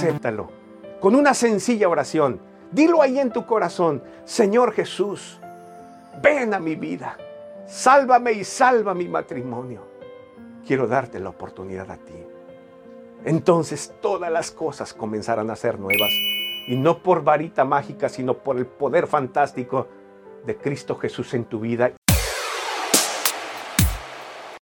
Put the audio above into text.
acéptalo con una sencilla oración. Dilo ahí en tu corazón, Señor Jesús, ven a mi vida, sálvame y salva mi matrimonio. Quiero darte la oportunidad a ti. Entonces todas las cosas comenzarán a ser nuevas y no por varita mágica, sino por el poder fantástico de Cristo Jesús en tu vida